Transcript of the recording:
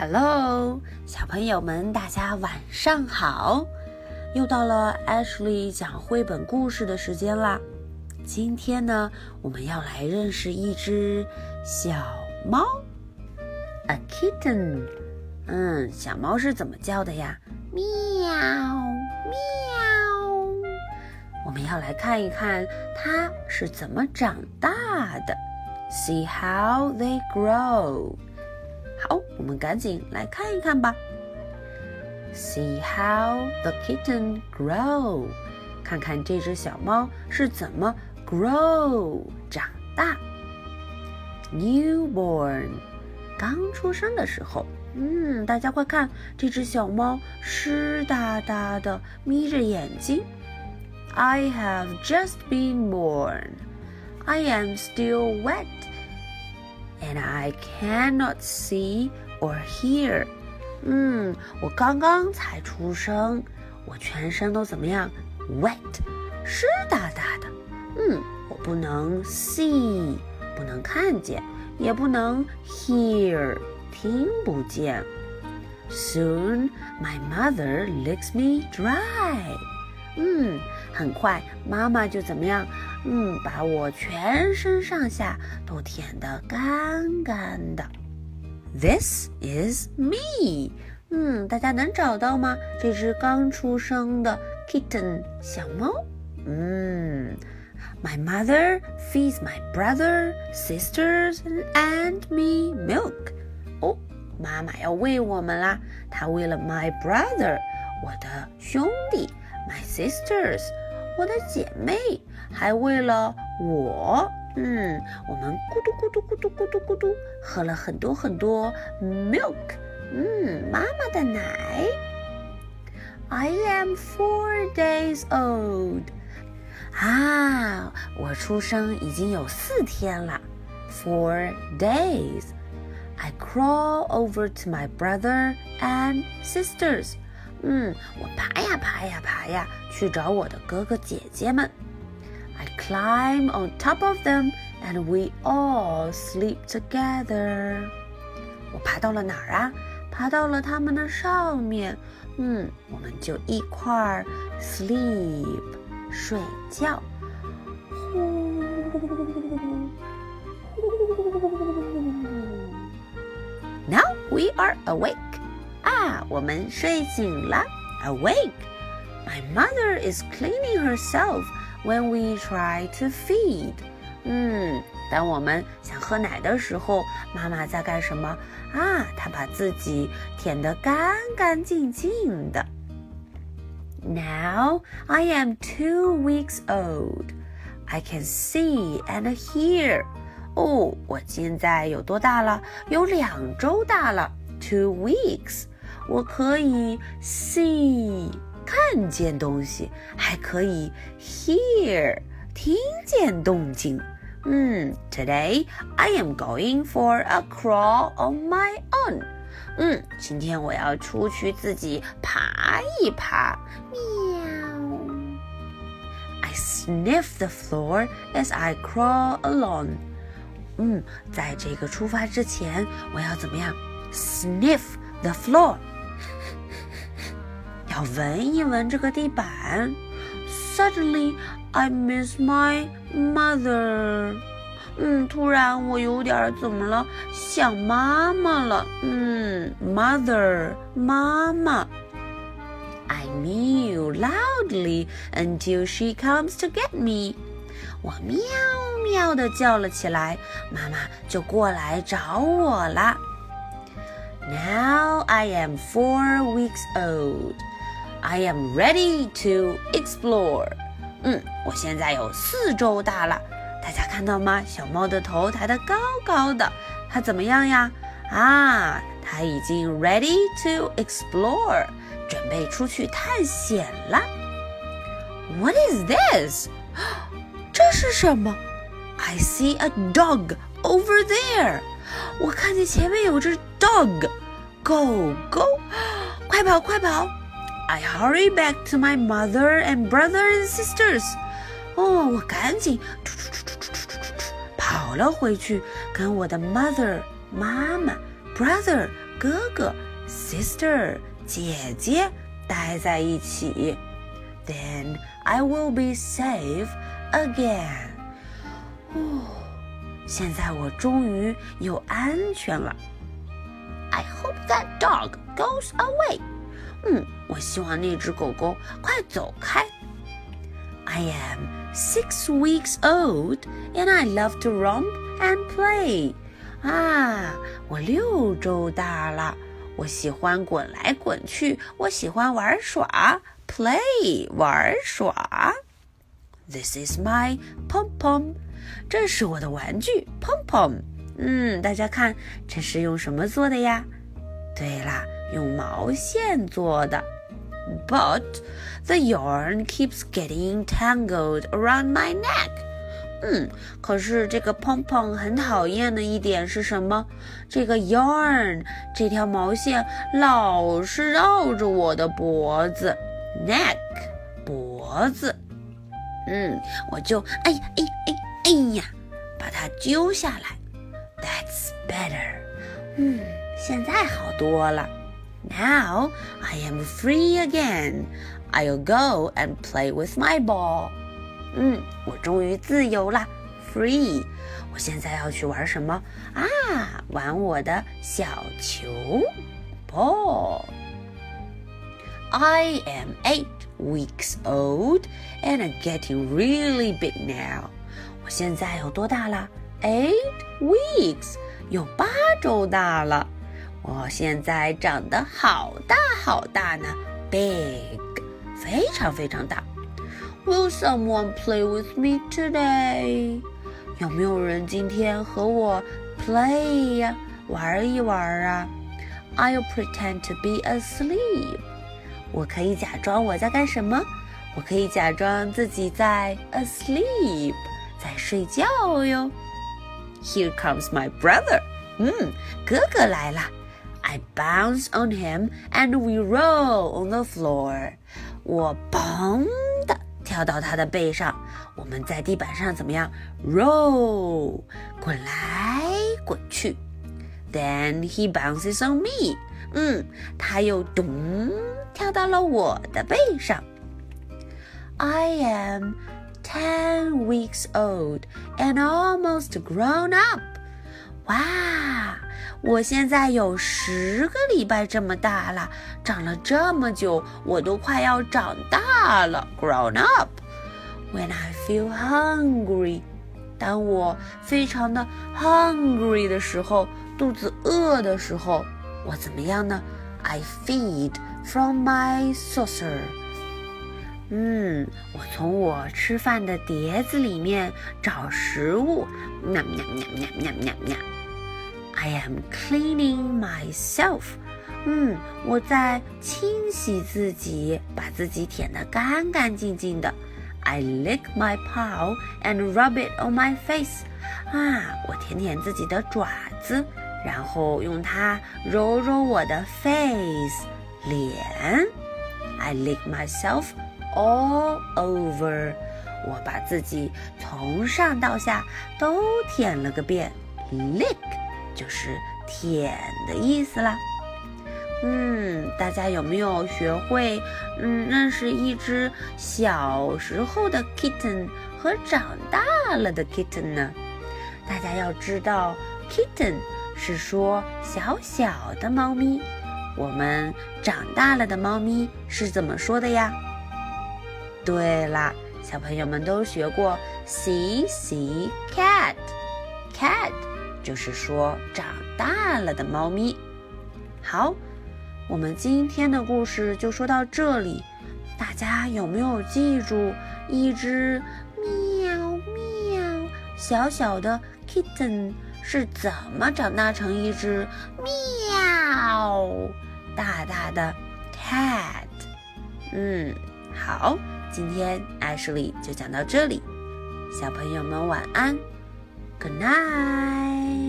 Hello，小朋友们，大家晚上好！又到了 Ashley 讲绘本故事的时间啦。今天呢，我们要来认识一只小猫，a kitten。嗯，小猫是怎么叫的呀？喵喵。我们要来看一看它是怎么长大的。See how they grow。好，我们赶紧来看一看吧。See how the kitten grow，看看这只小猫是怎么 grow 长大。Newborn，刚出生的时候，嗯，大家快看，这只小猫湿哒哒的，眯着眼睛。I have just been born. I am still wet and I cannot see or hear. 嗯，我刚刚才出生，我全身都怎么样？wet，湿哒哒的。嗯，我不能 see，不能看见，也不能 hear，听不见。Soon my mother licks me dry. 嗯， 很快妈妈就怎么样？嗯，把我全身上下都舔得干干的。This is me。嗯，大家能找到吗？这只刚出生的 kitten 小猫。嗯，My mother feeds my brother, sisters, and me milk。哦，妈妈要喂我们啦。她喂了 my brother，我的兄弟。My sisters，我的姐妹，还为了我，嗯，我们咕嘟咕嘟咕嘟咕嘟咕嘟喝了很多很多 milk，嗯，妈妈的奶。I am four days old，啊，我出生已经有四天了，four days。I crawl over to my brother and sisters。 嗯，我爬呀爬呀爬呀，去找我的哥哥姐姐们。I climb on top of them, and we all sleep together. 我爬到了哪儿啊？爬到了他们的上面。嗯，我们就一块儿 sleep 睡觉。呼，Now we are awake. 啊，我们睡醒了，awake。My mother is cleaning herself when we try to feed。嗯，当我们想喝奶的时候，妈妈在干什么啊？她把自己舔得干干净净的。Now I am two weeks old. I can see and hear. 哦，我现在有多大了？有两周大了 ，two weeks。我可以 see 看见东西，还可以 hear 听见动静。嗯，Today I am going for a crawl on my own。嗯，今天我要出去自己爬一爬。喵。I sniff the floor as I crawl along。嗯，在这个出发之前，我要怎么样 ？Sniff the floor。要闻一闻这个地板。Suddenly, I miss my mother。嗯，突然我有点怎么了？想妈妈了。嗯，mother，妈妈。I mew loudly until she comes to get me。我喵喵的叫了起来，妈妈就过来找我啦。Now I am four weeks old. I am ready to explore。嗯，我现在有四周大了，大家看到吗？小猫的头抬得高高的，它怎么样呀？啊，它已经 ready to explore，准备出去探险了。What is this？这是什么？I see a dog over there。我看见前面有只 dog，Go Go, go! 快跑，快跑！I hurry back to my mother and brother and sisters. Oh, 哦，我赶紧跑了回去，跟我的 mother 妈妈、brother 哥哥、sister 姐姐待在一起。Then I will be safe again. Oh, 哦，现在我终于又安全了。I hope that dog goes away。嗯，我希望那只狗狗快走开。I am six weeks old and I love to romp and play. 啊，我六周大了，我喜欢滚来滚去，我喜欢玩耍，play 玩耍。This is my pom pom，这是我的玩具 pom pom。 嗯，大家看，这是用什么做的呀？对啦，用毛线做的。But the yarn keeps getting tangled around my neck. 嗯，可是这个胖胖很讨厌的一点是什么？这个 yarn 这条毛线老是绕着我的脖子，neck 脖子。嗯，我就哎呀哎哎哎呀，把它揪下来。That's better。嗯，现在好多了。Now I am free again. I'll go and play with my ball. 嗯，我终于自由了，free。我现在要去玩什么啊？玩我的小球，ball。I am eight weeks old and I'm getting really big now。我现在有多大了？Eight weeks， 有八周大了。我现在长得好大好大呢，big，非常非常大。Will someone play with me today？有没有人今天和我 play 呀，玩一玩啊？I'll pretend to be asleep。我可以假装我在干什么？我可以假装自己在 asleep，在睡觉哟。Here comes my brother。嗯，哥哥来了。I bounce on him and we roll on the floor。我嘣。跳到他的背上，我们在地板上怎么样？Roll，滚来滚去。Then he bounces on me，嗯，他又咚跳到了我的背上。I am ten weeks old and almost grown up。哇！我现在有十个礼拜这么大了，长了这么久，我都快要长大了，grown up。When I feel hungry，当我非常的 hungry 的时候，肚子饿的时候，我怎么样呢？I feed from my saucer。 嗯，我从我吃饭的碟子里面找食物，喵喵喵喵喵喵喵。I am cleaning myself。嗯，我在清洗自己，把自己舔得干干净净的。I lick my paw and rub it on my face。啊，我舔舔自己的爪子，然后用它揉揉我的 face 脸。I lick myself all over。我把自己从上到下都舔了个遍。Lick。就是舔的意思啦。嗯，大家有没有学会嗯认识一只小时候的 kitten 和长大了的 kitten 呢？大家要知道，kitten 是说小小的猫咪，我们长大了的猫咪是怎么说的呀？对啦，小朋友们都学过 see see cat cat。就是说，长大了的猫咪。好，我们今天的故事就说到这里。大家有没有记住一只喵喵小小的 kitten 是怎么长大成一只喵大大的 cat？嗯，好，今天艾什莉就讲到这里。小朋友们晚安。Good night.